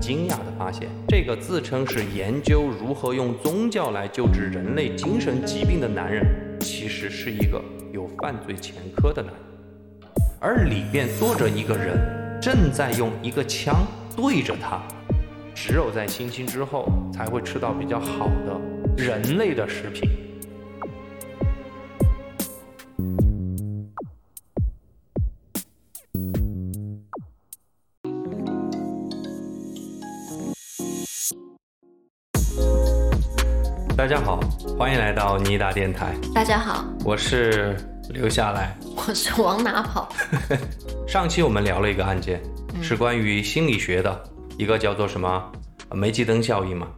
惊讶地发现，这个自称是研究如何用宗教来救治人类精神疾病的男人，其实是一个有犯罪前科的男人，而里边坐着一个人，正在用一个枪对着他。只有在星星之后，才会吃到比较好的人类的食品。家好，欢迎来到妮达电台，大家好，我是留下来。我是往哪跑？上期我们聊了一个案件，是关于心理学的一个叫做什么呃煤气灯效应嘛。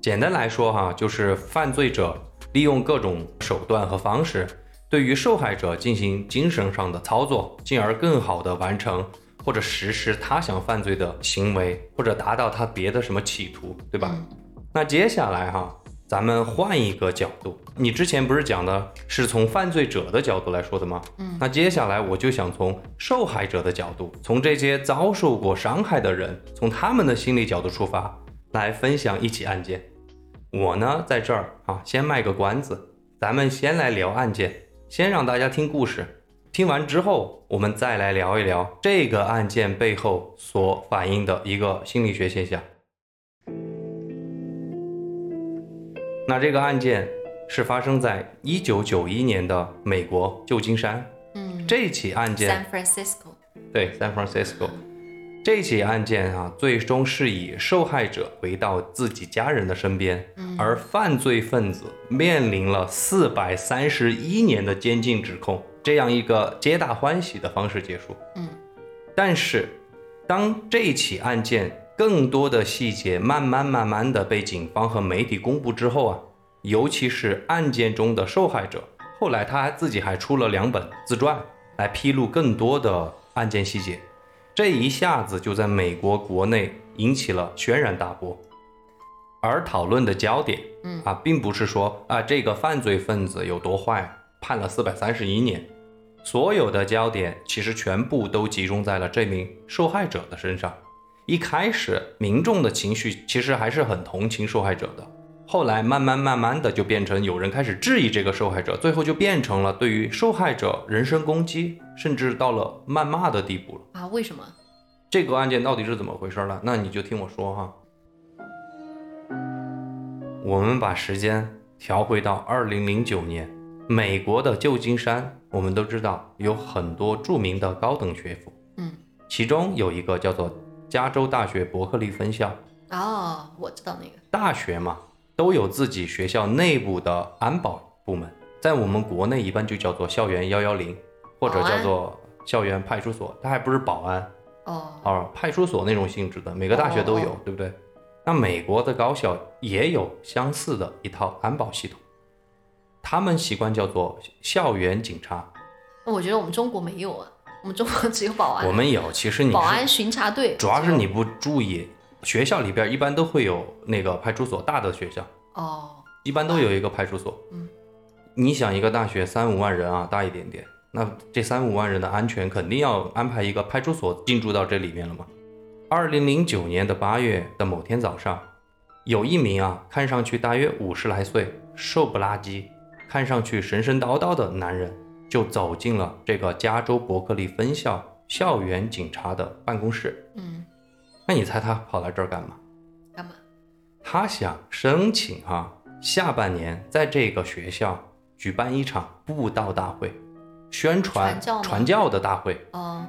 简单来说哈，就是犯罪者利用各种手段和方式，对于受害者进行精神上的操作，进而更好的完成或者实施他想犯罪的行为，或者达到他别的什么企图，对吧？那接下来哈，咱们换一个角度，你之前不是讲的是从犯罪者的角度来说的吗？嗯那接下来我就想从受害者的角度，从这些遭受过伤害的人，从他们的心理角度出发，来分享一起案件。我呢，在这儿啊，先卖个关子，咱们先来聊案件，先让大家听故事。听完之后，我们再来聊一聊这个案件背后所反映的一个心理学现象。那这个案件是发生在一九九一年的美国旧金山。嗯这起案件，San Francisco。对，San Francisco。这起案件啊，最终是以受害者回到自己家人的身边，而犯罪分子面临了四百三十一年的监禁指控，这样一个皆大欢喜的方式结束。嗯，但是，当这起案件更多的细节慢慢慢慢的被警方和媒体公布之后啊，尤其是案件中的受害者，后来他还自己还出了两本自传，来披露更多的案件细节。这一下子就在美国国内引起了轩然大波，而讨论的焦点，嗯啊，并不是说啊这个犯罪分子有多坏，判了四百三十一年，所有的焦点其实全部都集中在了这名受害者的身上。一开始，民众的情绪其实还是很同情受害者的，后来慢慢慢慢的就变成有人开始质疑这个受害者，最后就变成了对于受害者人身攻击，甚至到了谩骂的地步了。啊？为什么？这个案件到底是怎么回事呢？那你就听我说哈。我们把时间调回到二零零九年，美国的旧金山，我们都知道有很多著名的高等学府，嗯，其中有一个叫做加州大学伯克利分校。哦，我知道那个。大学嘛，都有自己学校内部的安保部门，在我们国内一般就叫做校园幺幺零，或者叫做校园派出所，它还不是保安。哦，哦，派出所那种性质的，每个大学都有，哦对不对？那美国的高校也有相似的一套安保系统，他们习惯叫做校园警察。那我觉得我们中国没有啊，我们中国只有保安。我们有，其实你保安巡查队。主要是你不注意，学校里边一般都会有那个派出所，大的学校哦，一般都有一个派出所。嗯，你想一个大学三五万人啊，大一点点，那这三五万人的安全肯定要安排一个派出所进驻到这里面了嘛。二零零九年的八月的某天早上，有一名啊看上去大约五十来岁、瘦不拉几、看上去神神叨叨的男人，就走进了这个加州伯克利分校校园警察的办公室。嗯，那你猜他跑来这儿干嘛？干嘛？他想申请哈、下半年在这个学校举办一场布道大会，宣传传教传教的大会。哦，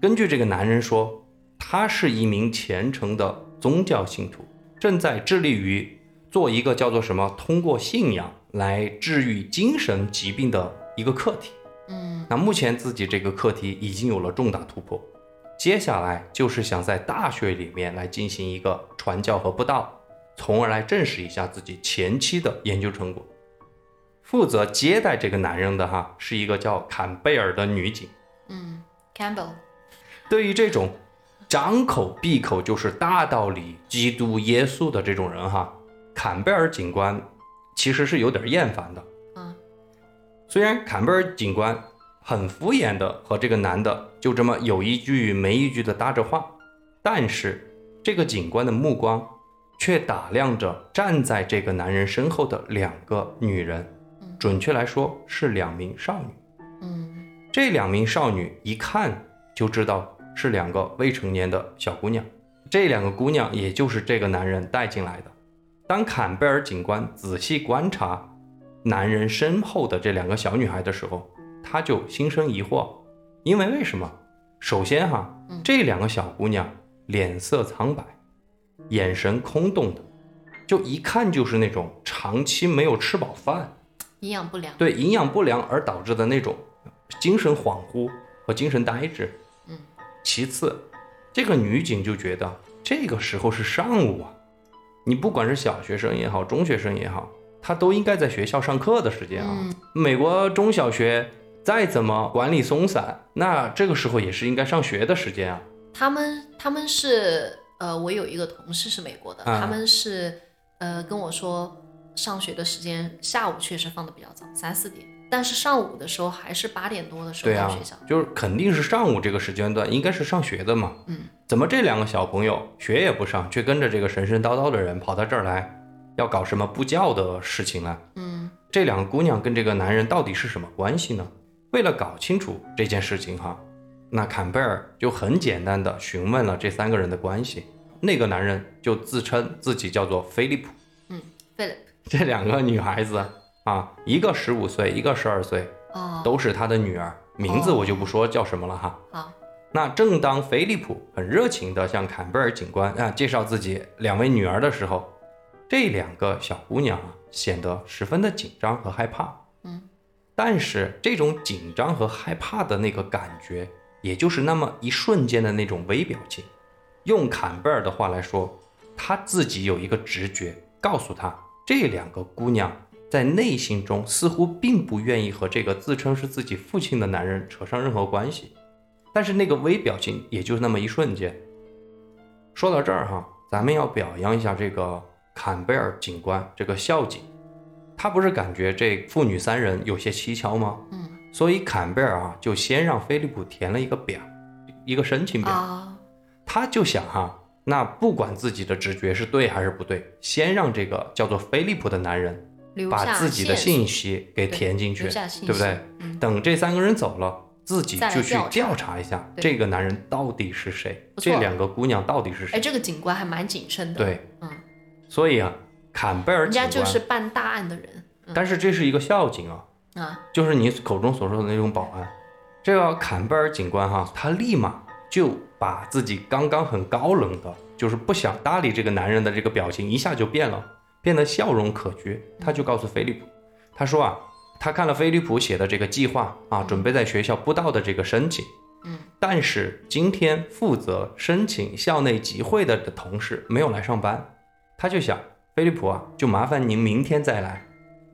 根据这个男人说，他是一名虔诚的宗教信徒，正在致力于做一个叫做什么通过信仰来治愈精神疾病的一个课题。嗯，那目前自己这个课题已经有了重大突破，接下来就是想在大学里面来进行一个传教和布道，从而来证实一下自己前期的研究成果。负责接待这个男人的哈是一个叫坎贝尔的女警。嗯，Campbell。对于这种张口闭口就是大道理、基督、耶稣的这种人哈，坎贝尔警官其实是有点厌烦的。嗯，虽然坎贝尔警官很敷衍的和这个男的就这么有一句没一句的搭着话，但是这个警官的目光却打量着站在这个男人身后的两个女人，准确来说是两名少女。嗯这两名少女一看就知道是两个未成年的小姑娘，这两个姑娘也就是这个男人带进来的。当坎贝尔警官仔细观察男人身后的这两个小女孩的时候，他就心生疑惑，因为为什么？首先哈，这两个小姑娘脸色苍白，眼神空洞的，就一看就是那种长期没有吃饱饭，营养不良。对营养不良而导致的那种精神恍惚和精神呆滞。嗯，其次，这个女警就觉得这个时候是上午啊，你不管是小学生也好，中学生也好，他都应该在学校上课的时间啊。嗯美国中小学再怎么管理松散，那这个时候也是应该上学的时间啊。他们他们是呃，我有一个同事是美国的，啊他们是呃跟我说，上学的时间下午确实放的比较早，三四点，但是上午的时候还是八点多的时候到学校。，就是肯定是上午这个时间段应该是上学的嘛。嗯，怎么这两个小朋友学也不上，却跟着这个神神叨叨的人跑到这儿来，要搞什么不教的事情呢？嗯这两个姑娘跟这个男人到底是什么关系呢？为了搞清楚这件事情哈，那坎贝尔就很简单的询问了这三个人的关系。那个男人就自称自己叫做菲利普。嗯，Philip 这两个女孩子啊，一个十五岁，一个十二岁，哦，都是他的女儿，名字我就不说叫什么了哈。好，那正当菲利普很热情地向坎贝尔警官啊介绍自己两位女儿的时候，这两个小姑娘啊显得十分的紧张和害怕。嗯，但是这种紧张和害怕的那个感觉，也就是那么一瞬间的那种微表情。用坎贝尔的话来说，他自己有一个直觉告诉他，这两个姑娘在内心中似乎并不愿意和这个自称是自己父亲的男人扯上任何关系。但是那个微表情也就那么一瞬间。说到这儿哈，咱们要表扬一下这个坎贝尔警官，这个校警，他不是感觉这父女三人有些蹊跷吗？嗯所以坎贝尔啊就先让菲利普填了一个表，一个申请表。啊，他就想哈，那不管自己的直觉是对还是不对，先让这个叫做菲利普的男人把自己的信息给填进去，对不对？嗯等这三个人走了，自己就去调查一下这个男人到底是谁，这两个姑娘到底是谁哎，谁。这个警官还蛮谨慎的。，对，嗯，所以啊，坎贝尔人警官，家就是办大案的人。但是这是一个校警啊，啊，就是你口中所说的那种保安。这个坎贝尔警官哈，他立马就把自己刚刚很高冷的，就是不想搭理这个男人的这个表情，一下就变了，变得笑容可掬。他就告诉菲利普，他说啊，他看了菲利普写的这个计划啊，准备在学校布道的这个申请。嗯，但是今天负责申请校内集会的同事没有来上班，他就想，菲利普啊，就麻烦您明天再来，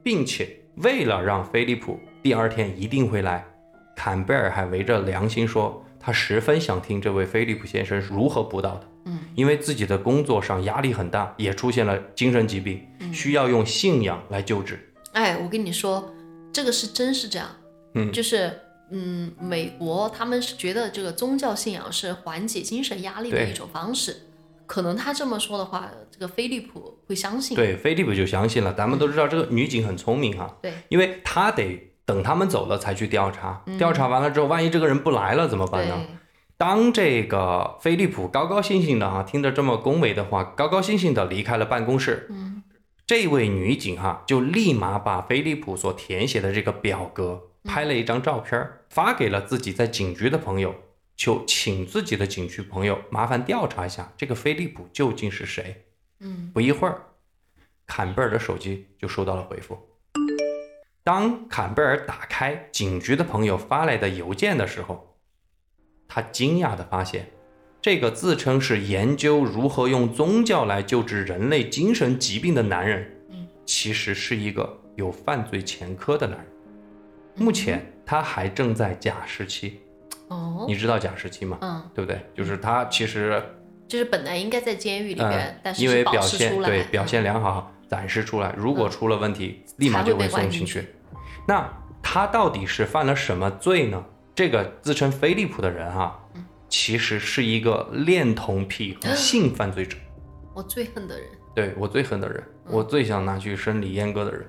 并且为了让菲利普第二天一定会来，坎贝尔还围着良心说，他十分想听这位菲利普先生是如何布道的。嗯，因为自己的工作上压力很大，也出现了精神疾病，需要用信仰来救治。哎，我跟你说，这个是真是这样。嗯就是嗯，美国他们是觉得这个宗教信仰是缓解精神压力的一种方式。可能他这么说的话，这个菲利普会相信。对，菲利普就相信了。咱们都知道这个女警很聪明哈，对因为她得等他们走了才去调查，调查完了之后，万一这个人不来了怎么办呢？当这个菲利普高高兴兴的哈，听着这么恭维的话，高高兴兴的离开了办公室，嗯，这位女警哈就立马把菲利普所填写的这个表格拍了一张照片儿，发给了自己在警局的朋友，就请自己的警局朋友麻烦调查一下这个菲利普究竟是谁。嗯不一会儿，坎贝尔的手机就收到了回复。当坎贝尔打开警局的朋友发来的邮件的时候，他惊讶地发现，这个自称是研究如何用宗教来救治人类精神疾病的男人，嗯其实是一个有犯罪前科的男人。目前他还正在假释期，哦，你知道假释期吗？嗯，对不对？就是他其实就是本来应该在监狱里面，嗯，但是因为表现对表现嗯良好，暂时出来，如果出了问题，立马就会送进去。那他到底是犯了什么罪呢？这个自称飞利浦的人哈、嗯其实是一个恋童癖和 性犯罪者。我最恨的人。对我最恨的人，我最想拿去生理阉割的人。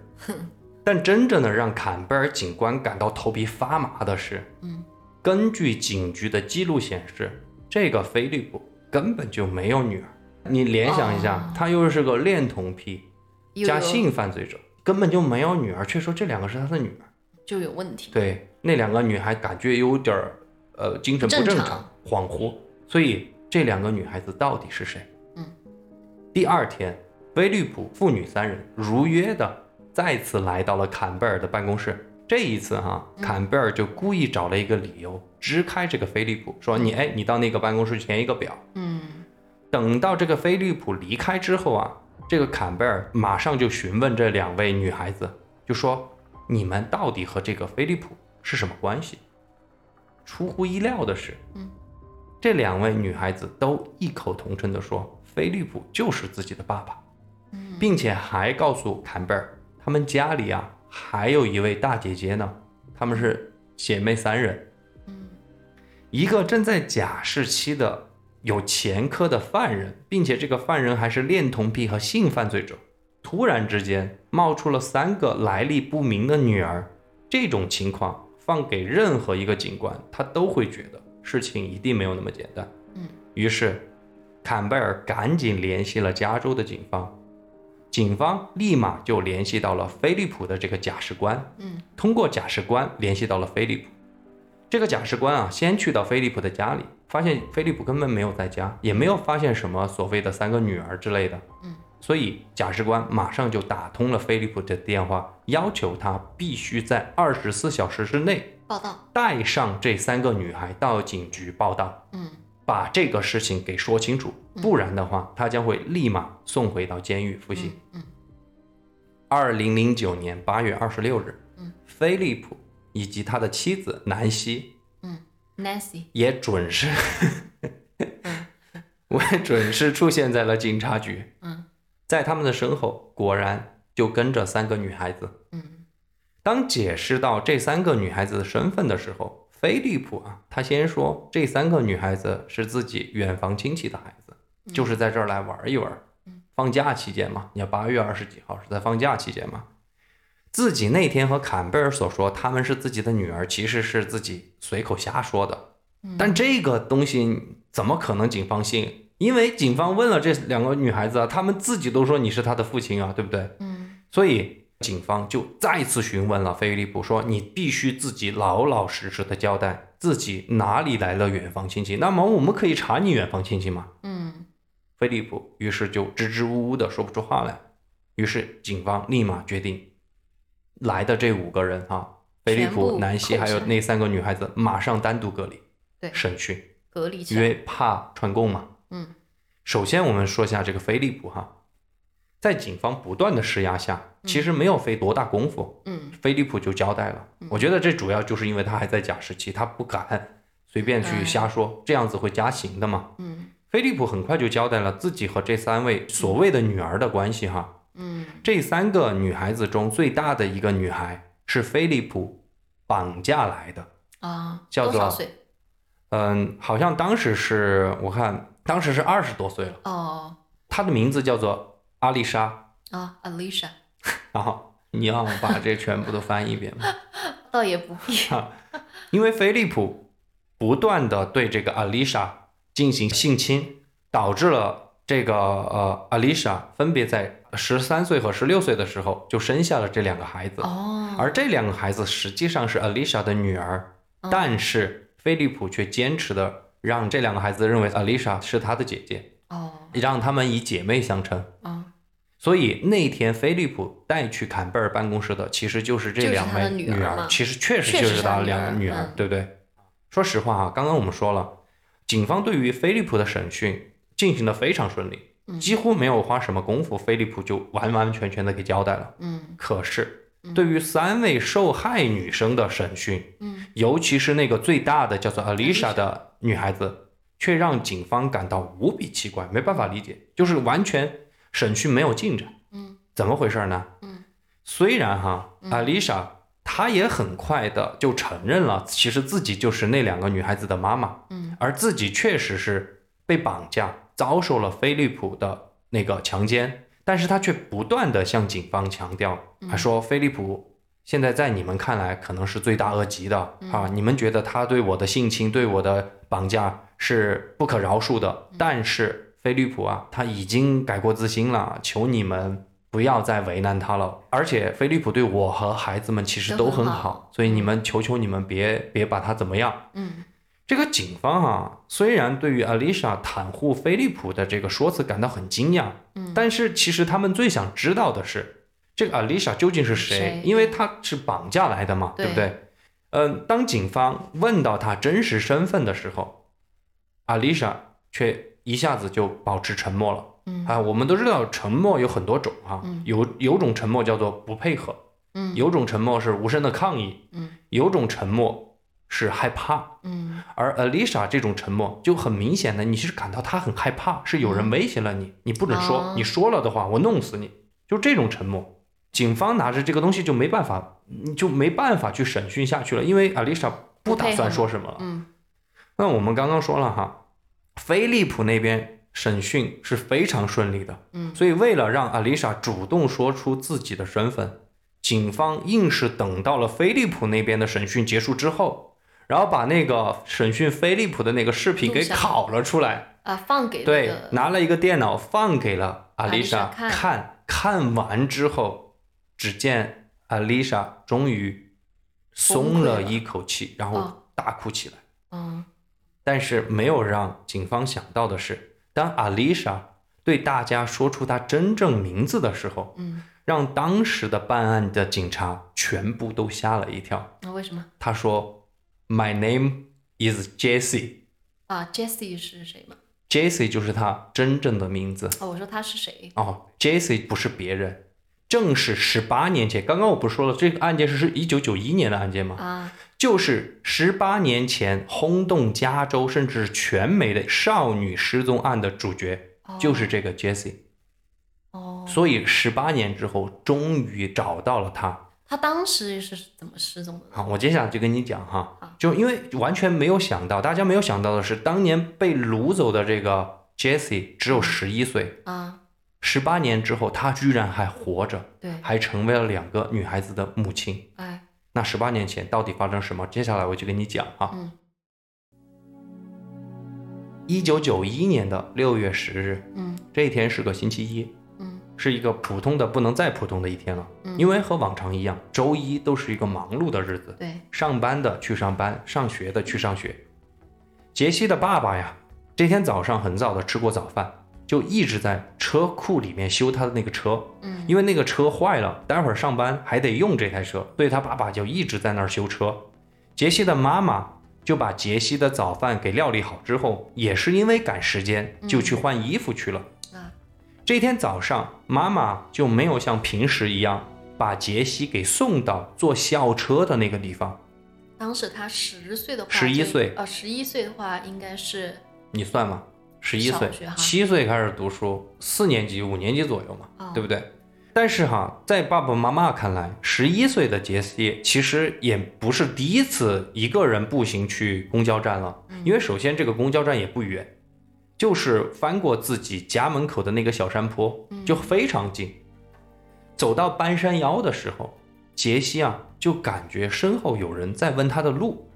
但真正的让坎贝尔警官感到头皮发麻的是，嗯，根据警局的记录显示，这个菲利普根本就没有女儿。你联想一下，哦他又是个恋童癖加性犯罪者，根本就没有女儿，却说这两个是他的女儿。就有问题。对，那两个女孩感觉有点儿呃精神不正常正常、恍惚，所以这两个女孩子到底是谁？嗯。第二天，菲利普父女三人如约的再次来到了坎贝尔的办公室。这一次哈，嗯坎贝尔就故意找了一个理由支开这个菲利普，说你哎，你到那个办公室填一个表。嗯等到这个菲利普离开之后啊，这个坎贝尔马上就询问这两位女孩子，就说你们到底和这个菲利普是什么关系？出乎意料的是，嗯，这两位女孩子都异口同声地说，菲利普就是自己的爸爸，嗯并且还告诉坎贝尔，他们家里啊还有一位大姐姐呢，她们是姐妹三人，嗯一个正在假释期的有前科的犯人，并且这个犯人还是恋童癖和性犯罪者，突然之间冒出了三个来历不明的女儿，这种情况放给任何一个警官，他都会觉得事情一定没有那么简单。嗯，于是坎贝尔赶紧联系了加州的警方，警方立马就联系到了菲利普的这个假释官，嗯通过假释官联系到了菲利普。这个假释官啊，先去到菲利普的家里，发现菲利普根本没有在家，也没有发现什么所谓的三个女儿之类的。嗯，所以假释官马上就打通了菲利普的电话，要求他必须在二十四小时之内报道。带上这三个女孩到警局报到，嗯把这个事情给说清楚，不然的话，他将会立马送回到监狱服刑。嗯二零零九年八月二十六日，嗯，菲利普以及他的妻子南希嗯，Nancy。也准时，我也准时出现在了警察局。嗯在他们的身后，果然就跟着三个女孩子。嗯当解释到这三个女孩子的身份的时候，菲利普啊，他先说这三个女孩子是自己远房亲戚的孩子，就是在这儿来玩一玩嗯。放假期间嘛，你看八月二十几号是在放假期间嘛。自己那天和坎贝尔所说他们是自己的女儿，其实是自己随口瞎说的。嗯但这个东西怎么可能警方信？因为警方问了这两个女孩子啊，她们自己都说你是她的父亲啊，对不对？嗯所以警方就再次询问了菲利普，说你必须自己老老实实的交代自己哪里来了远房亲戚。那么我们可以查你远房亲戚吗？嗯菲利普于是就支支吾吾的说不出话来。于是警方立马决定，来的这五个人啊，菲利普、南希还有那三个女孩子，马上单独隔离对审讯，隔离。因为怕串供嘛。嗯首先，我们说一下这个菲利普哈，在警方不断的施压下，其实没有费多大功夫，嗯菲利普就交代了。我觉得这主要就是因为他还在假释期，他不敢随便去瞎说，这样子会加刑的嘛。嗯菲利普很快就交代了自己和这三位所谓的女儿的关系哈。嗯这三个女孩子中最大的一个女孩是菲利普绑架来的，啊，叫做？嗯，好像当时是我看当时是二十多岁了，哦她的名字叫做阿丽莎。啊，Alicia，然后你要把这全部都翻一遍吗？倒也不必。因为菲利普不断的对这个阿丽莎进行性侵，导致了这个呃阿丽莎分别在十三岁和十六岁的时候就生下了这两个孩子，哦，而这两个孩子实际上是阿丽莎的女儿，嗯但是菲利普却坚持的让这两个孩子认为阿丽莎是他的姐姐，哦让他们以姐妹相称。哦，所以那天菲利普带去坎贝尔办公室的，其实就是这两位他的女儿其实确实就是他两个女儿，嗯对不对？说实话啊，刚刚我们说了，警方对于菲利普的审讯进行的非常顺利，嗯几乎没有花什么功夫，菲利普就完完全全的给交代了。嗯可是，对于三位受害女生的审讯，嗯尤其是那个最大的叫做 Alicia 的女孩子，却让警方感到无比奇怪，没办法理解，就是完全审讯没有进展。嗯。怎么回事呢？嗯，虽然哈，Alicia 她也很快的就承认了，其实自己就是那两个女孩子的妈妈，嗯，而自己确实是被绑架，遭受了菲利普的那个强奸，但是她却不断的向警方强调，她说菲利普现在在你们看来可能是罪大恶极的啊，你们觉得他对我的性侵、对我的绑架是不可饶恕的，但是菲利普啊，他已经改过自新了，求你们。不要再为难他了，而且菲利普对我和孩子们其实都很好，所以你们求求你们别别把他怎么样。嗯，这个警方啊，虽然对于阿丽莎袒护菲利普的这个说辞感到很惊讶，嗯，但是其实他们最想知道的是，这个阿丽莎究竟是谁？因为她是绑架来的嘛，对不对？嗯，当警方问到她真实身份的时候，阿丽莎却一下子就保持沉默了。嗯。啊，我们都知道沉默有很多种啊，有有种沉默叫做不配合，嗯，有种沉默是无声的抗议，嗯，有种沉默是害怕，嗯，而 Alisa 这种沉默就很明显的，你是感到她很害怕，是有人威胁了你，你不准说，你说了的话我弄死你，就这种沉默。警方拿着这个东西就没办法，就没办法去审讯下去了，因为 Alisa 不打算说什么了。嗯，那我们刚刚说了哈，菲利普那边。审讯是非常顺利的，嗯，所以为了让阿丽莎主动说出自己的身份，警方硬是等到了菲利普那边的审讯结束之后，然后把那个审讯菲利普的那个视频给拷了出来，啊，放给对，拿了一个电脑放给了阿丽莎看，看完之后，只见阿丽莎终于松了一口气，然后大哭起来，嗯，但是没有让警方想到的是。当阿丽莎对大家说出她真正名字的时候，嗯，让当时的办案的警察全部都吓了一跳。那为什么？他说：“My name is Jessie。”啊，Jessie 是谁吗？Jessie 就是他真正的名字。哦，我说他是谁？哦，Jessie 不是别人，正是十八年前。刚刚我不是说了，这个案件是是一九九一年的案件吗？啊。就是十八年前轰动加州甚至全美的少女失踪案的主角，就是这个 Jessie。哦，所以十八年之后，终于找到了她。她当时是怎么失踪的？好，我接下来就跟你讲哈，就因为完全没有想到，大家没有想到的是，当年被掳走的这个 Jessie 只有十一岁啊，十八年之后，她居然还活着，对，还成为了两个女孩子的母亲。哎。那十八年前到底发生什么？接下来我就跟你讲啊。嗯。一九九一年的六月十日，嗯，这一天是个星期一，嗯，是一个普通的不能再普通的一天了，嗯，因为和往常一样，周一都是一个忙碌的日子，对，上班的去上班，上学的去上学。杰西的爸爸呀，这天早上很早的吃过早饭。就一直在车库里面修他的那个车，嗯，因为那个车坏了，待会儿上班还得用这台车，所以他爸爸就一直在那儿修车。杰西的妈妈就把杰西的早饭给料理好之后，也是因为赶时间，就去换衣服去了。啊，这天早上，妈妈就没有像平时一样把杰西给送到坐校车的那个地方。当时他十岁的话，十一岁，呃，十一岁的话应该是你算吗？十一岁，七岁开始读书，四年级、五年级左右嘛，对不对？但是哈，在爸爸妈妈看来，十一岁的杰西其实也不是第一次一个人步行去公交站了，因为首先这个公交站也不远，就是翻过自己家门口的那个小山坡，就非常近。走到半山腰的时候，杰西啊就感觉身后有人在问他的路，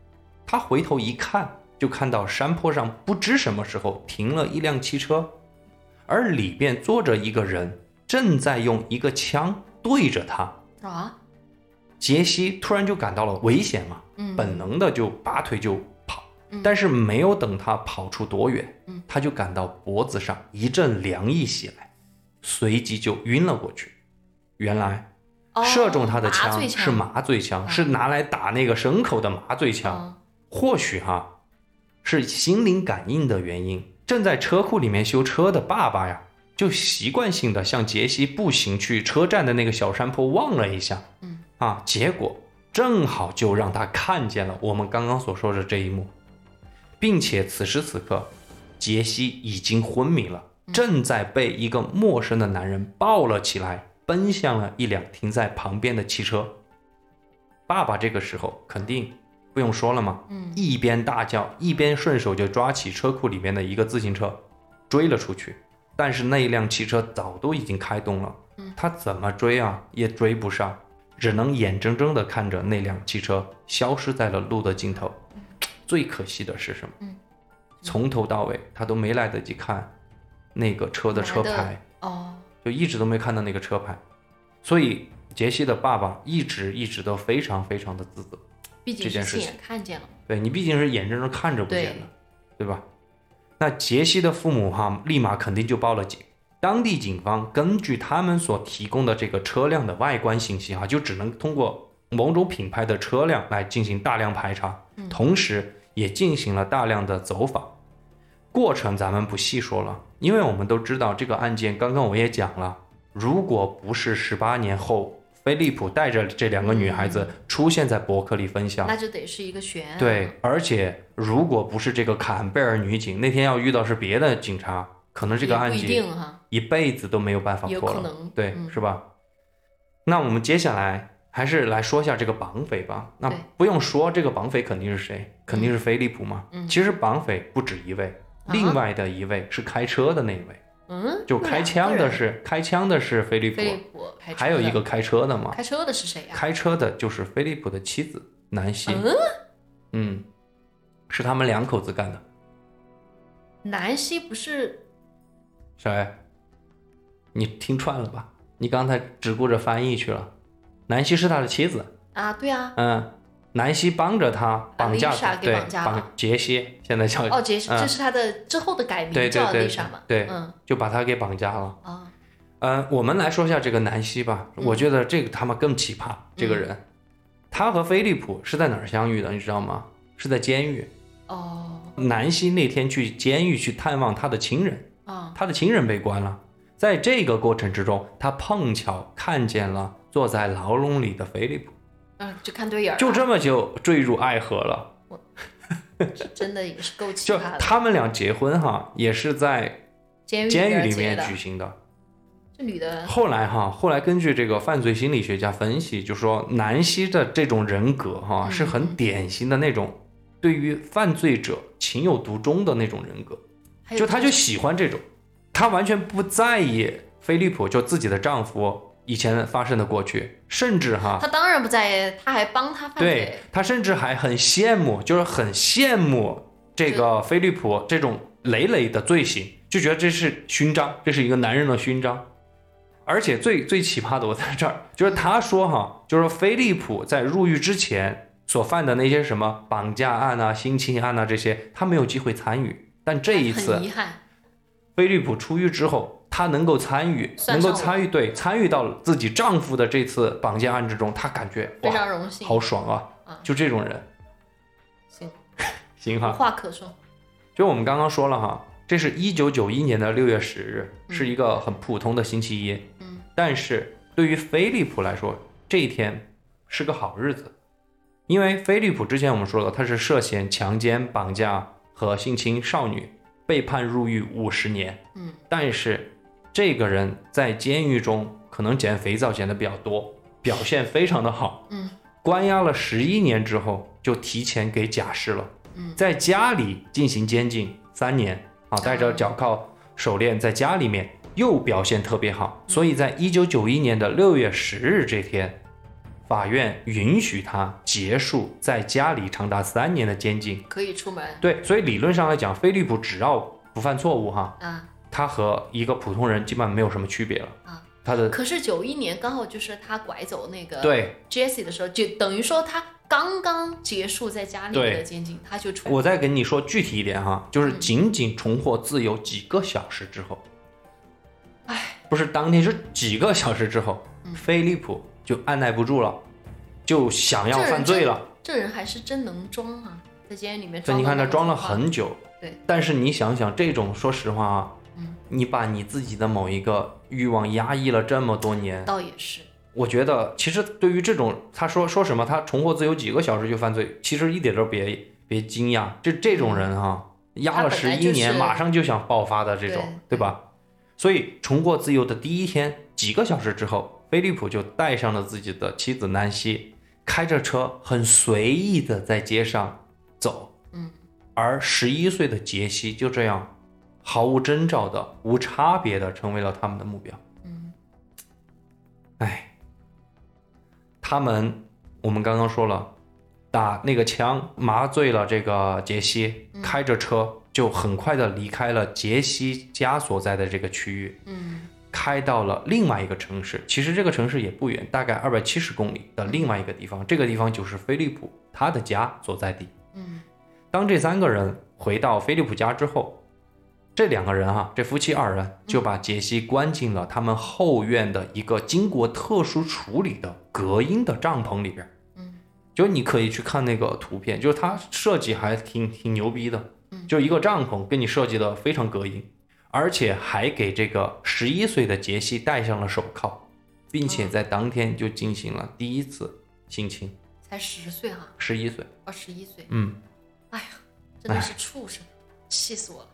他回头一看。就看到山坡上不知什么时候停了一辆汽车，而里边坐着一个人，正在用一个枪对着他。啊！杰西突然就感到了危险嘛，本能的就拔腿就跑，但是没有等他跑出多远，他就感到脖子上一阵凉意袭来，随即就晕了过去。原来射中他的枪是麻醉枪，是拿来打那个牲口的麻醉枪。或许哈。是心灵感应的原因。正在车库里面修车的爸爸呀，就习惯性的向杰西步行去车站的那个小山坡望了一下，嗯啊，结果正好就让他看见了我们刚刚所说的这一幕，并且此时此刻，杰西已经昏迷了，正在被一个陌生的男人抱了起来，奔向了一辆停在旁边的汽车。爸爸这个时候肯定不用说了嘛，嗯，一边大叫，一边顺手就抓起车库里面的一个自行车，追了出去。但是那一辆汽车早都已经开动了，嗯他怎么追啊，也追不上，只能眼睁睁地看着那辆汽车消失在了路的尽头。最可惜的是什么？嗯从头到尾他都没来得及看那个车的车牌，哦，就一直都没看到那个车牌，所以杰西的爸爸一直一直都非常非常的自责。毕竟这件事是亲眼看见了，对你毕竟是眼睁睁看着不见的，对吧？那杰西的父母哈，立马肯定就报了警。当地警方根据他们所提供的这个车辆的外观信息哈，就只能通过某种品牌的车辆来进行大量排查，同时也进行了大量的走访。过程咱们不细说了，因为我们都知道这个案件，刚刚我也讲了，如果不是十八年后菲利普带着这两个女孩子出现在伯克利分校，那就得是一个悬案。对，而且如果不是这个坎贝尔女警，那天要遇到是别的警察，可能这个案件一辈子都没有办法破了，可能对，嗯是吧？那我们接下来还是来说一下这个绑匪吧。那不用说，这个绑匪肯定是谁？肯定是菲利普嘛。嗯其实绑匪不止一位，啊另外的一位是开车的那位，嗯，就开枪的是开枪的是菲利普菲，利普开车的，还有一个开车的嘛。开车的是谁呀？开车的就是菲利普的妻子南希，嗯，嗯，是他们两口子干的。南希不是谁？你听串了吧？你刚才只顾着翻译去了。南希是他的妻子，啊？对啊，嗯，南希帮着他绑架丽莎给对绑架杰西，现在叫哦，杰西，嗯这是他的之后的改名叫对对对丽莎嘛？对嗯就把他给绑架了。啊，嗯，我们来说一下这个南希吧。嗯我觉得这个他妈更奇葩，这个人，他和菲利普是在哪儿相遇的？你知道吗？是在监狱。哦，南希那天去监狱去探望他的亲人，啊，他的亲人被关了。在这个过程之中，他碰巧看见了坐在牢笼里的菲利普，嗯，就看对眼儿了，就这么就坠入爱河了。真的也是够奇就葩的。他们俩结婚哈，也是在监狱里面举行的。这女的后来哈，后来根据这个犯罪心理学家分析，就说南希的这种人格哈嗯是很典型的那种对于犯罪者情有独钟的那种人格，就她就喜欢这种，她完全不在意菲利普就自己的丈夫以前发生的过去，甚至哈他当然不在意，他还帮他犯对他。甚至还很羡慕，就是很羡慕这个菲利普这种累累的罪行，就觉得这是勋章，这是一个男人的勋章。而且最最奇葩的，我在这儿就是他说哈，就是菲利普在入狱之前所犯的那些什么绑架案啊、性侵案啊这些，他没有机会参与。但这一次，菲利普出狱之后，她能够参与，能够参与对参与到自己丈夫的这次绑架案之中，她感觉非哇，常荣幸。好爽啊！啊就这种人，行，无 行哈。话可说。就我们刚刚说了哈，这是一九九一年的六月十日，嗯是一个很普通的星期一。嗯，但是对于菲利普来说，这一天是个好日子，因为菲利普之前我们说了，他是涉嫌强奸、绑架和性侵少女，被判入狱五十年。嗯，但是这个人在监狱中可能捡肥皂捡的比较多，表现非常的好。嗯，关押了十一年之后，就提前给假释了。嗯，在家里进行监禁三年啊，戴着哦脚铐手链在家里面又表现特别好，所以在一九九一年的六月十日这天，法院允许他结束在家里长达三年的监禁。可以出门对，所以理论上来讲，菲利普只要不犯错误哈，啊。他和一个普通人基本上没有什么区别了啊。他的可是九一年刚好就是他拐走那个对，Jessie 的时候，就等于说他刚刚结束在家里面的监禁，他就出来。我再跟你说具体一点哈，就是嗯仅仅重获自由几个小时之后，唉，不是当天，是几个小时之后，嗯菲利普就按耐不住了，就想要犯罪了。这人还是真能装啊，在监狱里面装。所以你看他装了很久，对。但是你想想，这种说实话啊，嗯你把你自己的某一个欲望压抑了这么多年，倒也是，我觉得其实对于这种他说说什么他重获自由几个小时就犯罪，其实一点都别别惊讶。这这种人哈、压了十一年，马上就想爆发的这种，对。对吧？所以重获自由的第一天，几个小时之后，菲利普就带上了自己的妻子南希，开着车很随意的在街上走，嗯，而十一岁的杰西就这样毫无征兆的、无差别的成为了他们的目标。嗯哎，他们我们刚刚说了，打那个枪麻醉了这个杰西，开着车就很快的离开了杰西家所在的这个区域，嗯开到了另外一个城市。其实这个城市也不远，大概二百七十公里的另外一个地方。这个地方就是菲利普他的家所在地。嗯当这三个人回到菲利普家之后，这两个人哈、这夫妻二人就把杰西关进了他们后院的一个经过特殊处理的隔音的帐篷里边。嗯。就你可以去看那个图片，就是它设计还挺挺牛逼的，嗯。就一个帐篷给你设计的非常隔音，而且还给这个十一岁的杰西戴上了手铐，并且在当天就进行了第一次性侵，才十岁哈，十一岁，二十一岁，嗯。哎呀，真的是畜生，气死我了。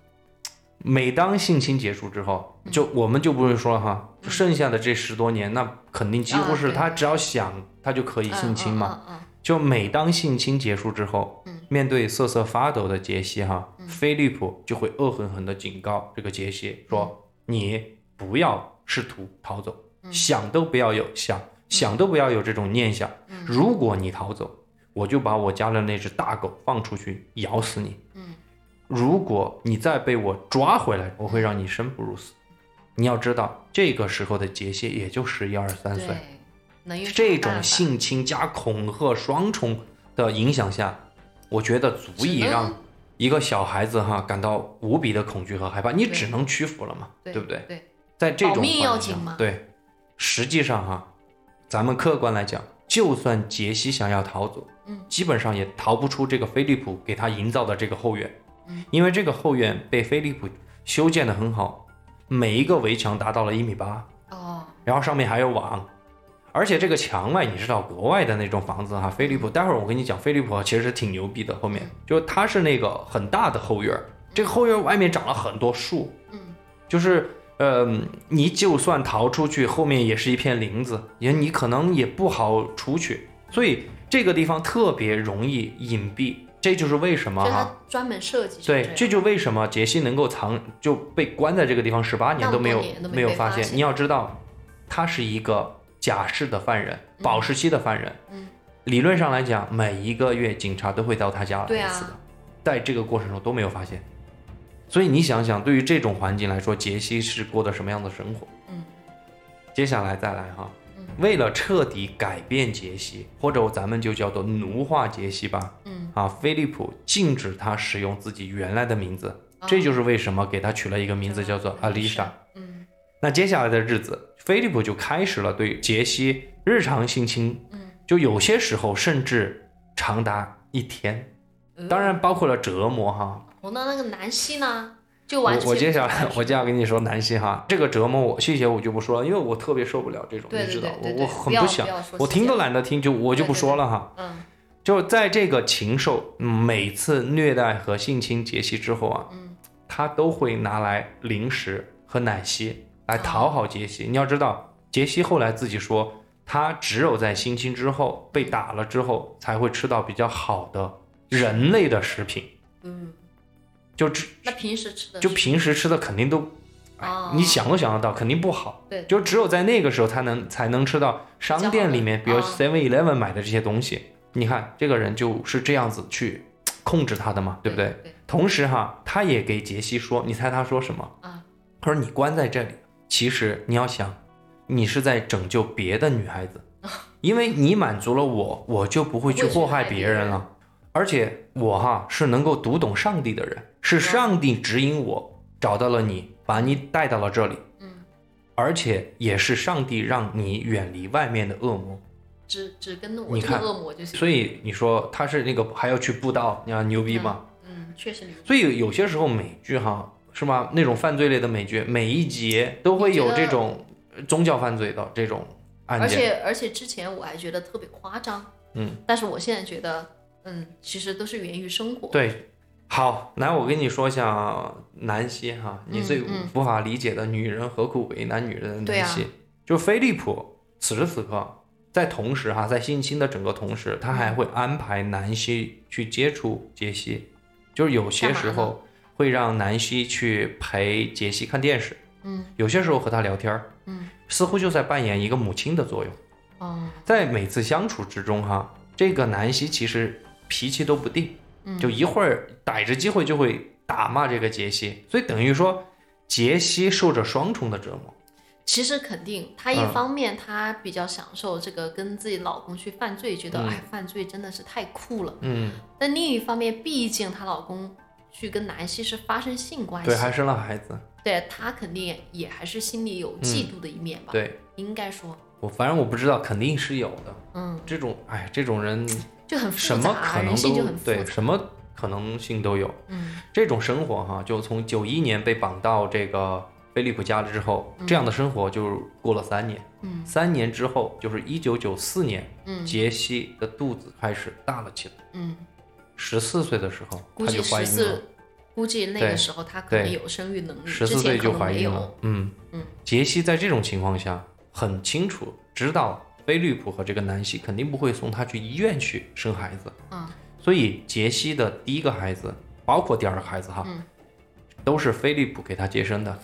每当性侵结束之后，就我们就不会说了哈，剩下的这十多年，那肯定几乎是他只要想，他就可以性侵嘛。就每当性侵结束之后，嗯。面对瑟瑟发抖的杰西哈，菲利普就会恶狠狠地警告这个杰西说：“你不要试图逃走，想都不要有想，想都不要有这种念想。如果你逃走，我就把我家的那只大狗放出去咬死你。嗯如果你再被我抓回来，我会让你生不如死。你要知道，这个时候的杰西也就十一二三岁。”这种性侵加恐吓双重的影响下，我觉得足以让一个小孩子哈感到无比的恐惧和害怕。你只能屈服了嘛，对不对？对，在这种环境下对，实际上哈，咱们客观来讲，就算杰西想要逃走，嗯，基本上也逃不出这个菲利普给他营造的这个后院，嗯，因为这个后院被菲利普修建的很好，每一个围墙达到了一米八，哦，然后上面还有网，而且这个墙外，你知道国外的那种房子哈，飞利浦，待会儿我跟你讲，飞利浦其实挺牛逼的。后面就它是那个很大的后院儿，这个后院外面长了很多树，嗯，就是呃，你就算逃出去，后面也是一片林子，也你可能也不好出去，所以这个地方特别容易隐蔽。这就是为什么哈，他专门设计对，这就为什么杰西能够藏就被关在这个地方十八年都没有都没没有发现。你要知道，他是一个假释的犯人，保释期的犯人。嗯，理论上来讲，每一个月警察都会到他家来一次的，啊，在这个过程中都没有发现。所以你想想，对于这种环境来说，杰西是过的什么样的生活？嗯接下来再来哈嗯，为了彻底改变杰西，或者咱们就叫做奴化杰西吧。嗯，啊，菲利普禁止他使用自己原来的名字，哦这就是为什么给他取了一个名字叫做阿丽莎。嗯那接下来的日子，菲利普就开始了对杰西日常性侵，嗯，就有些时候甚至长达一天，呃当然包括了折磨哈。哦，那那个南希呢？就我完全我接下来我接下来跟你说南希哈，这个折磨我细节我就不说了，因为我特别受不了这种，对对你知道我我很不想我听都懒得听，就我就不说了哈。嗯就在这个禽兽嗯每次虐待和性侵杰西之后啊，嗯他都会拿来零食和奶昔来讨好杰西。你要知道，杰西后来自己说，他只有在性侵之后被打了之后，才会吃到比较好的人类的食品。嗯，就只那平时吃的就平时吃的肯定都，你想都想得到，肯定不好。对就只有在那个时候才能才能吃到商店里面，比如 Seven Eleven 买的这些东西。你看，这个人就是这样子去控制他的嘛，对不对？对同时哈，他也给杰西说，你猜他说什么？啊，他说你关在这里，其实你要想，你是在拯救别的女孩子，因为你满足了我，我就不会去祸害别人了。而且我哈是能够读懂上帝的人，是上帝指引我找到了你，把你带到了这里，嗯，而且也是上帝让你远离外面的恶魔。只只跟着我这个恶魔就行。所以你说他是那个还要去布道，你看牛逼吗？嗯，确实牛逼。所以有些时候美剧哈是吗，那种犯罪类的美剧，每一集都会有这种宗教犯罪的这种案件而。且而且之前我还觉得特别夸张，嗯，但是我现在觉得，嗯，其实都是源于生活。对，好，来我跟你说一下南希哈，你最无法理解的女人何苦为难女人的南希，就菲利普此时此刻在同时哈，在性侵的整个同时，他还会安排南希去接触杰西，就是有些时候会让南希去陪杰西看电视，嗯。有些时候和他聊天儿，嗯，似乎就在扮演一个母亲的作用。哦，在每次相处之中哈，这个南希其实脾气都不定，嗯就一会儿逮着机会就会打骂这个杰西，所以等于说杰西受着双重的折磨。其实肯定，她一嗯方面她比较享受这个跟自己老公去犯罪，觉得嗯哎犯罪真的是太酷了。嗯，但另一方面，毕竟她老公去跟南希是发生性关系，对，还生了孩子。对她肯定也还是心里有嫉妒的一面吧。，对应该说，我反正我不知道，肯定是有的。嗯，这种哎，这种人就很什么复杂，可能性就都。对什么可能性都有。嗯这种生活哈，就从九一年被绑到这个菲利普家了之后，这样的生活就过了三年。嗯三年之后，就是一九九四年，嗯杰西的肚子开始大了起来。嗯，十四岁的时候，她就怀十孕了四，，估计那个时候她可能有生育能力，十之四岁就怀孕了。。嗯嗯，杰西在这种情况下很清楚知道菲利普和这个南希肯定不会送他去医院去生孩子，嗯所以杰西的第一个孩子，包括第二个孩子哈，嗯都是菲利普给他接生的。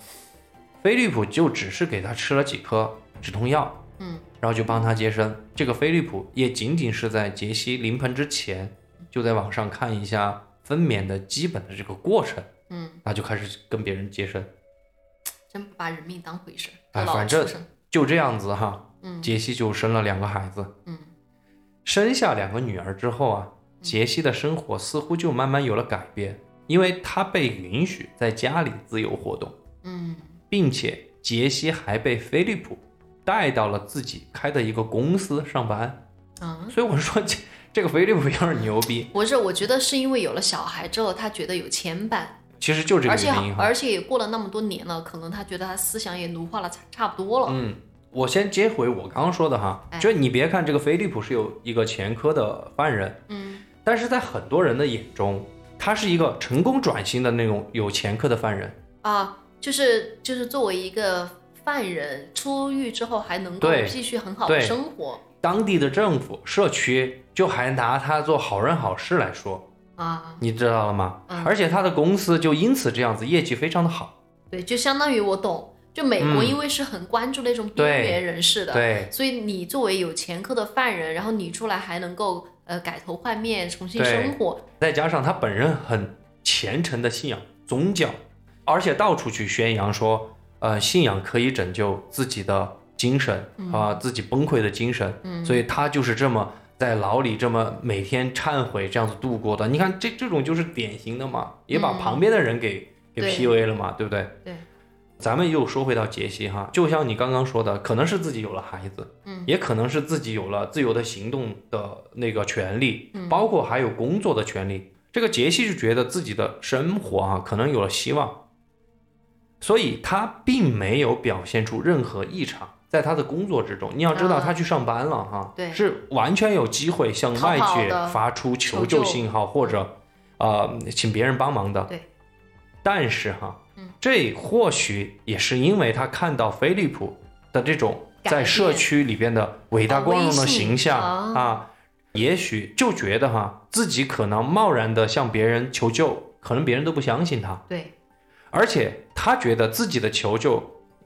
菲利普就只是给他吃了几颗止痛药，嗯然后就帮他接生。这个菲利普也仅仅是在杰西临盆之前，就在网上看一下分娩的基本的这个过程，嗯，那就开始跟别人接生。真不把人命当回事儿，哎反正。就这样子哈，嗯。杰西就生了两个孩子。嗯。生下两个女儿之后啊，杰西的生活似乎就慢慢有了改变，因为他被允许在家里自由活动，嗯。并且杰西还被菲利普带到了自己开的一个公司上班。啊，所以我说这这个菲利普有点牛逼，不是，我觉得是因为有了小孩之后，他觉得有牵绊，其实就这个原因哈。而且也过了那么多年了，可能他觉得他思想也奴化了差差不多了。嗯，我先接回我刚刚说的哈，哎。就你别看这个菲利普是有一个前科的犯人，嗯。但是在很多人的眼中，他是一个成功转型的那种有前科的犯人。啊，就是就是作为一个犯人出狱之后还能够继续很好的生活。当地的政府、社区就还拿他做好人好事来说，啊，你知道了吗？嗯。而且他的公司就因此这样子业绩非常的好。对，就相当于我懂，就美国嗯因为是很关注那种对边缘人士的，对所以你作为有前科的犯人，然后你出来还能够呃改头换面，重新生活，再加上他本人很虔诚的信仰宗教，而且到处去宣扬说，呃，信仰可以拯救自己的精神啊、自己崩溃的精神，嗯所以他就是这么在牢里这么每天忏悔这样子度过的。你看这这种就是典型的嘛，也把嗯旁边的人给、给 PUA 了嘛，对不对？对。咱们又说回到杰西哈，就像你刚刚说的，可能是自己有了孩子，嗯，也可能是自己有了自由的行动的那个权利，嗯包括还有工作的权利。这个杰西就觉得自己的生活啊，可能有了希望，所以他并没有表现出任何异常。在他的工作之中，你要知道啊他去上班了哈，对是完全有机会向外界发出求求救救信号或者呃请别人帮忙的。对，但是哈，嗯这或许也是因为他看到菲利普的这种在社区里边的伟大啊光荣的形象啊啊，也许就觉得哈自己可能贸然的向别人求救，可能别人都不相信他，对，而且他觉得自己的求救，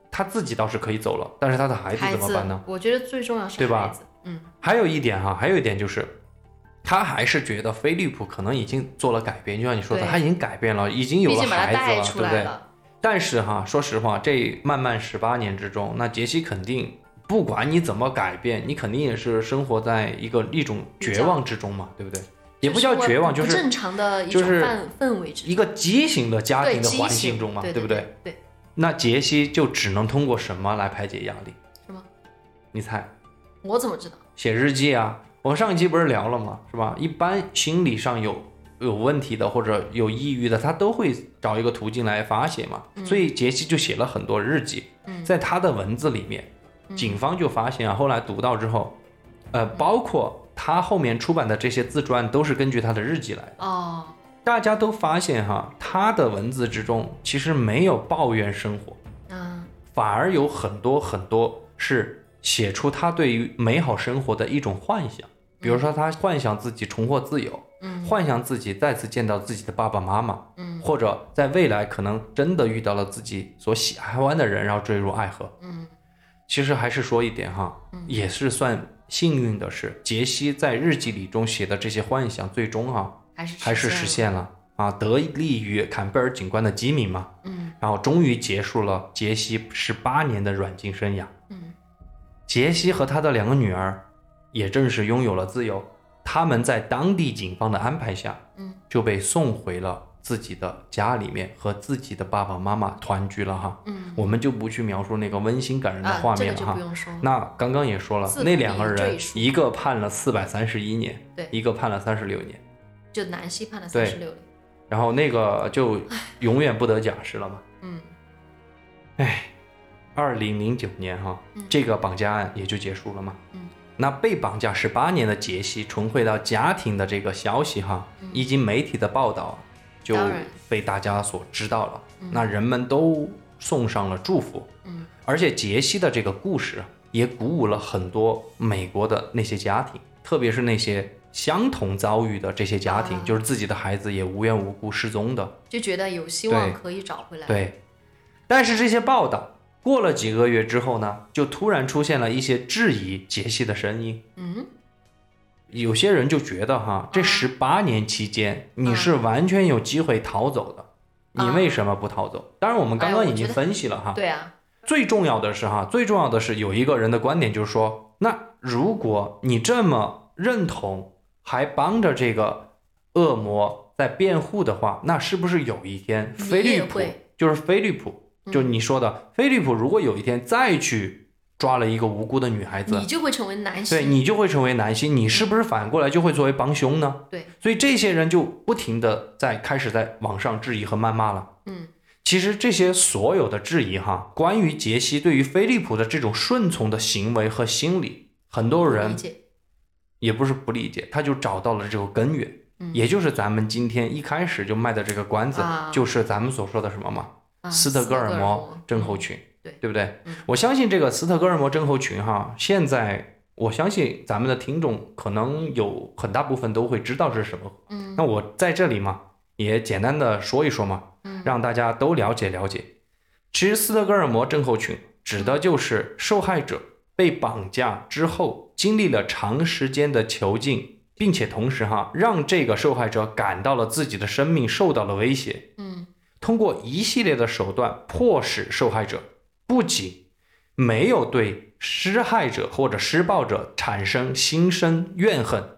他自己倒是可以走了，但是他的孩子怎么办呢？，我觉得最重要是对吧？孩子，嗯。还有一点哈，还有一点就是，他还是觉得菲利普可能已经做了改变，就像你说的，他已经改变了，已经有了孩带子了，对不对？但是哈，说实话，这漫漫十八年之中，那杰西肯定不管你怎么改变，你肯定也是生活在一个一种绝望之中嘛，对不对？也不叫绝望，就是正常的一种就是氛氛围之一个畸形的家庭的环境中嘛，对不对？对，那杰西就只能通过什么来排解压力？什么？你猜？我怎么知道？写日记啊。我上一期不是聊了吗？是吧？一般心理上有有问题的或者有抑郁的，他都会找一个途径来发泄嘛。所以杰西就写了很多日记，嗯在他的文字里面，警方就发现啊，后来读到之后，呃，包括他后面出版的这些自传都是根据他的日记来的。哦，大家都发现哈，他的文字之中其实没有抱怨生活，嗯反而有很多很多是写出他对于美好生活的一种幻想，比如说他幻想自己重获自由，嗯。幻想自己再次见到自己的爸爸妈妈，嗯。或者在未来可能真的遇到了自己所喜欢的人，然后坠入爱河。嗯。其实还是说一点哈，也是算幸运的是，杰西在日记里中写的这些幻想，最终哈还是还是实现了。啊，得利于坎贝尔警官的机敏嘛，嗯。然后终于结束了杰西十八年的软禁生涯。嗯。杰西和他的两个女儿也正是拥有了自由，他们在当地警方的安排下，嗯就被送回了自己的家里面，和自己的爸爸妈妈团聚了哈。嗯我们就不去描述那个温馨感人的画面了哈。那刚刚也说了，那两个人一个判了四百三十一年，对一个判了三十六年，就南希判了对三十六年。然后那个就永远不得假释了嘛。嗯哎，二零零九年哈，嗯这个绑架案也就结束了嘛。嗯那被绑架十八年的杰西重回到家庭的这个消息哈，以及媒体的报道，就被大家所知道了。嗯那人们都送上了祝福，嗯而且杰西的这个故事也鼓舞了很多美国的那些家庭，特别是那些相同遭遇的这些家庭，啊就是自己的孩子也无缘无故失踪的。就觉得有希望可以找回来。对，但是这些报道过了几个月之后呢，就突然出现了一些质疑杰西的声音。嗯有些人就觉得哈，这十八年期间你是完全有机会逃走的，你为什么不逃走？当然，我们刚刚已经分析了哈。对啊，最重要的是哈，最重要的是有一个人的观点就是说，那如果你这么认同，还帮着这个恶魔在辩护的话，那是不是有一天你菲利普就是菲利普，就你说的菲利普，如果有一天再去抓了一个无辜的女孩子你，就会成为男性。对你就会成为男性，你是不是反过来就会作为帮凶呢？对，所以这些人就不停的在开始在网上质疑和谩骂了。嗯其实这些所有的质疑哈，关于杰西对于菲利普的这种顺从的行为和心理，很多人。也不是不理解，他就找到了这个根源，嗯也就是咱们今天一开始就卖的这个关子，啊就是咱们所说的什么嘛，啊斯德哥尔摩摩症候群，对对不对？嗯我相信这个斯德哥尔摩症候群哈，现在我相信咱们的听众可能有很大部分都会知道是什么。嗯那我在这里嘛，也简单的说一说嘛，嗯让大家都了解了解。其实斯德哥尔摩症候群指的就是受害者被绑架之后，经历了长时间的囚禁，并且同时哈让这个受害者感到了自己的生命受到了威胁，嗯通过一系列的手段迫使受害者不仅没有对施害者或者施暴者产生心生怨恨，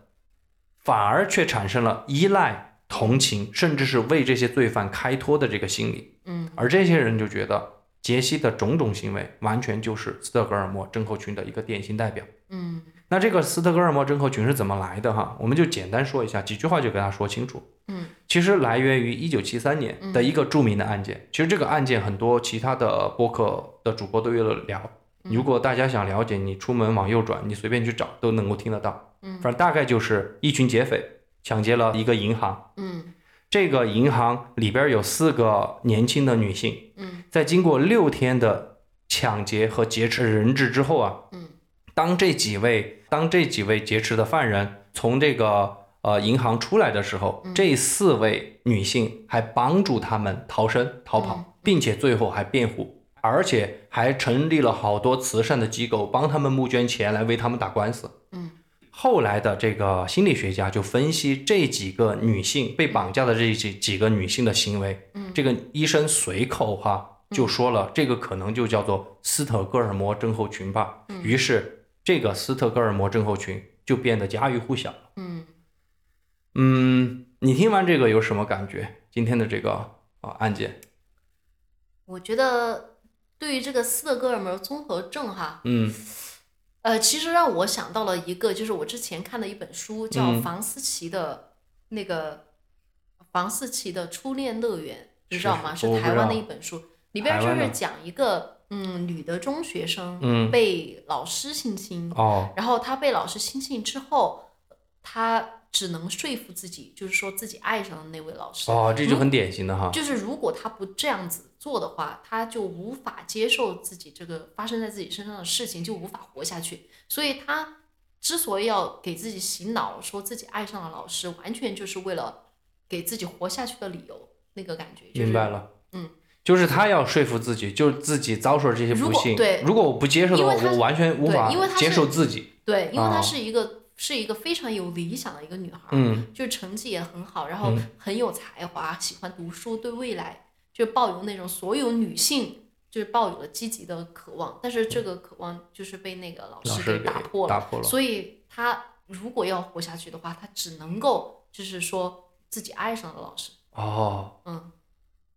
反而却产生了依赖、同情，甚至是为这些罪犯开脱的这个心理。嗯而这些人就觉得杰西的种种行为完全就是斯德哥尔摩症候群的一个典型代表。嗯那这个斯德哥尔摩症候群是怎么来的哈？我们就简单说一下，几句话就给大家说清楚。嗯其实来源于一九七三年的一个著名的案件。其实这个案件很多其他的播客的主播都有了聊。如果大家想了解，你出门往右转，你随便去找都能够听得到。嗯。反正大概就是一群劫匪抢劫了一个银行，嗯。这个银行里边有四个年轻的女性，嗯。在经过六天的抢劫和劫持人质之后啊，嗯。当这几位当这几位劫持的犯人从这个呃银行出来的时候，嗯。这四位女性还帮助他们逃生逃跑，嗯。并且最后还辩护，而且还成立了好多慈善的机构，帮他们募捐钱来为他们打官司。嗯。后来的这个心理学家就分析这几个女性被绑架的这几几个女性的行为，嗯。这个医生随口哈就说了，这个可能就叫做斯特哥尔摩症候群吧。嗯。于是这个斯特哥尔摩症候群就变得家喻户晓了。嗯，嗯，你听完这个有什么感觉？今天的这个啊案件，我觉得对于这个斯德哥尔摩综合症哈，嗯。呃，其实让我想到了一个，就是我之前看的一本书，叫嗯。房思琪的那个房思琪的初恋乐园，你知道吗？是是台湾的一本书，里边就是讲一个嗯女的中学生嗯。被老师性侵，哦。然后她被老师性侵之后，她只能说服自己，就是说自己爱上了那位老师。哦，这就很典型的哈。就是如果他不这样子做的话，他就无法接受自己这个发生在自己身上的事情，就无法活下去。所以他之所以要给自己洗脑，说自己爱上了老师，完全就是为了给自己活下去的理由。那个感觉，明白了。嗯，就是他要说服自己，就是自己遭受这些不幸。对，如果我不接受的话，我完全无法接受自己。对，因为他是一个是一个非常有理想的一个女孩，嗯，就是成绩也很好，然后很有才华，喜欢读书，对未来就抱有那种所有女性就是抱有了积极的渴望，但是这个渴望就是被那个老师给打破了，打破了。所以她如果要活下去的话，她只能够就是说自己爱上了老师。哦，嗯，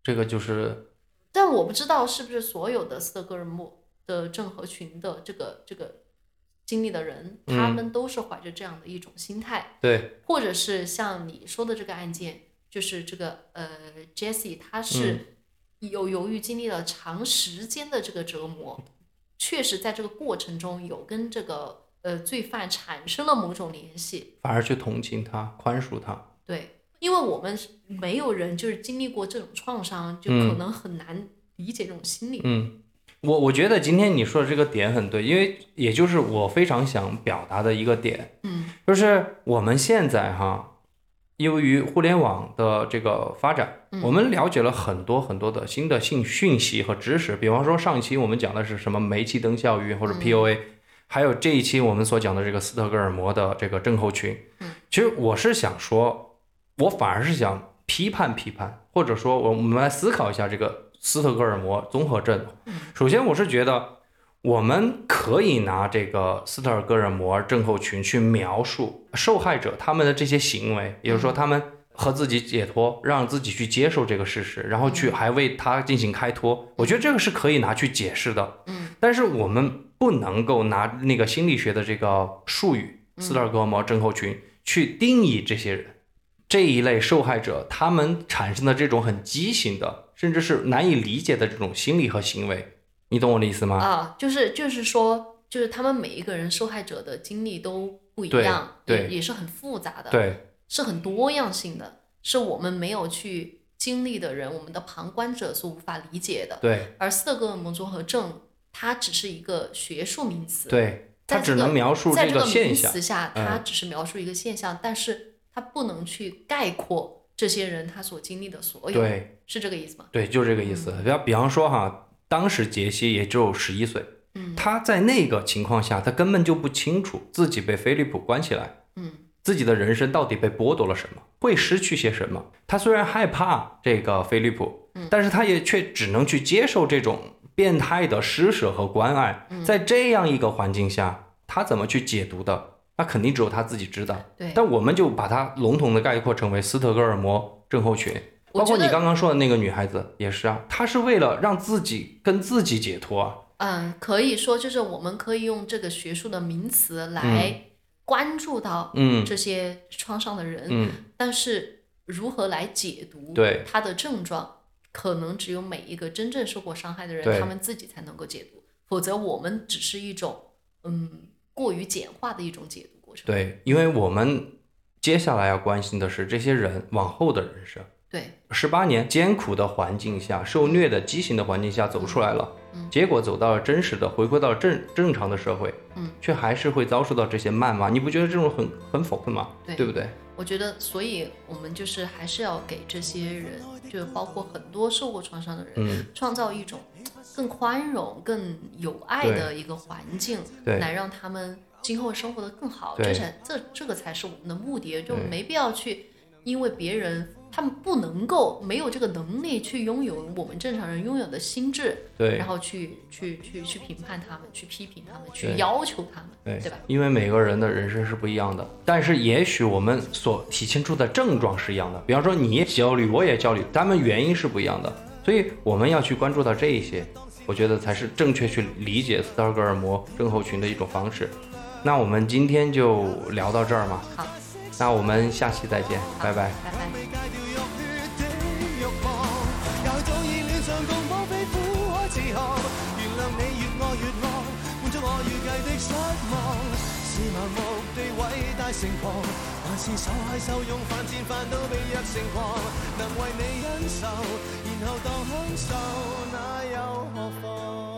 这个就是，但我不知道是不是所有的斯德哥尔摩的郑和群的这个这个经历的人，他们都是怀着这样的一种心态，对，或者是像你说的这个案件，就是这个呃，Jesse，他是有由于经历了长时间的这个折磨，确实在这个过程中有跟这个呃罪犯产生了某种联系，反而去同情他，宽恕他，对。因为我们没有人就是经历过这种创伤，就可能很难理解这种心理。嗯，我我觉得今天你说的这个点很对，因为也就是我非常想表达的一个点。嗯，就是我们现在哈，由于互联网的这个发展，我们了解了很多很多的新的信讯息和知识。比方说上一期我们讲的是什么煤气灯效应或者 POA，还有这一期我们所讲的这个斯特哥尔摩的这个症候群。嗯，其实我是想说。我反而是想批判批判，或者说，我我们来思考一下这个斯特哥尔摩综合症。首先，我是觉得我们可以拿这个斯特哥尔摩症候群去描述受害者他们的这些行为，也就是说，他们和自己解脱，让自己去接受这个事实，然后去还为他进行开脱。我觉得这个是可以拿去解释的。嗯，但是我们不能够拿那个心理学的这个术语斯特哥尔摩症候群去定义这些人。这一类受害者，他们产生的这种很畸形的，甚至是难以理解的这种心理和行为，你懂我的意思吗？啊，就是就是说，就是他们每一个人受害者的经历都不一样，对，也是很复杂的，对，是很多样性的，是我们没有去经历的人，我们的旁观者所无法理解的，对。而斯德哥尔摩综合症，它只是一个学术名词，对，它只能描述这个现象，下，它只是描述一个现象，但是。它不能去概括这些人他所经历的所有，对，是这个意思吗？对，就这个意思。比方比方说哈，当时杰西也只有十一岁，嗯，他在那个情况下，他根本就不清楚自己被菲利普关起来，嗯，自己的人生到底被剥夺了什么，会失去些什么。他虽然害怕这个菲利普，嗯，但是他也却只能去接受这种变态的施舍和关爱。在这样一个环境下，他怎么去解读的？那肯定只有他自己知道，对。但我们就把它笼统的概括成为斯特哥尔摩症候群，包括你刚刚说的那个女孩子也是啊，她是为了让自己跟自己解脱啊。嗯，可以说就是我们可以用这个学术的名词来关注到嗯这些创伤的人，嗯，但是如何来解读对他的症状，可能只有每一个真正受过伤害的人他们自己才能够解读，否则我们只是一种嗯。过于简化的一种解读过程。对，因为我们接下来要关心的是这些人往后的人生。对，十八年艰苦的环境下，受虐的畸形的环境下走出来了，嗯结果走到了真实的，回归到了正正常的社会，嗯，却还是会遭受到这些谩骂。你不觉得这种很很讽刺吗？对，对不对？我觉得，所以我们就是还是要给这些人，就包括很多受过创伤的人，嗯，创造一种更宽容、更有爱的一个环境，来让他们。今后生活的更好，这才这这个才是我们的目的，就没必要去因为别人他们不能够没有这个能力去拥有我们正常人拥有的心智，对，然后去去去去评判他们，去批评他们，去要求他们，对对吧？因为每个人的人生是不一样的，但是也许我们所体现出的症状是一样的，比方说你也焦虑，我也焦虑，他们原因是不一样的，所以我们要去关注到这一些，我觉得才是正确去理解斯德哥尔摩症候群的一种方式。那我们今天就聊到这儿嘛。好，那我们下期再见，拜拜。拜拜。还是受害受用犯贱犯到被虐成狂？能为你忍受，然后当享受。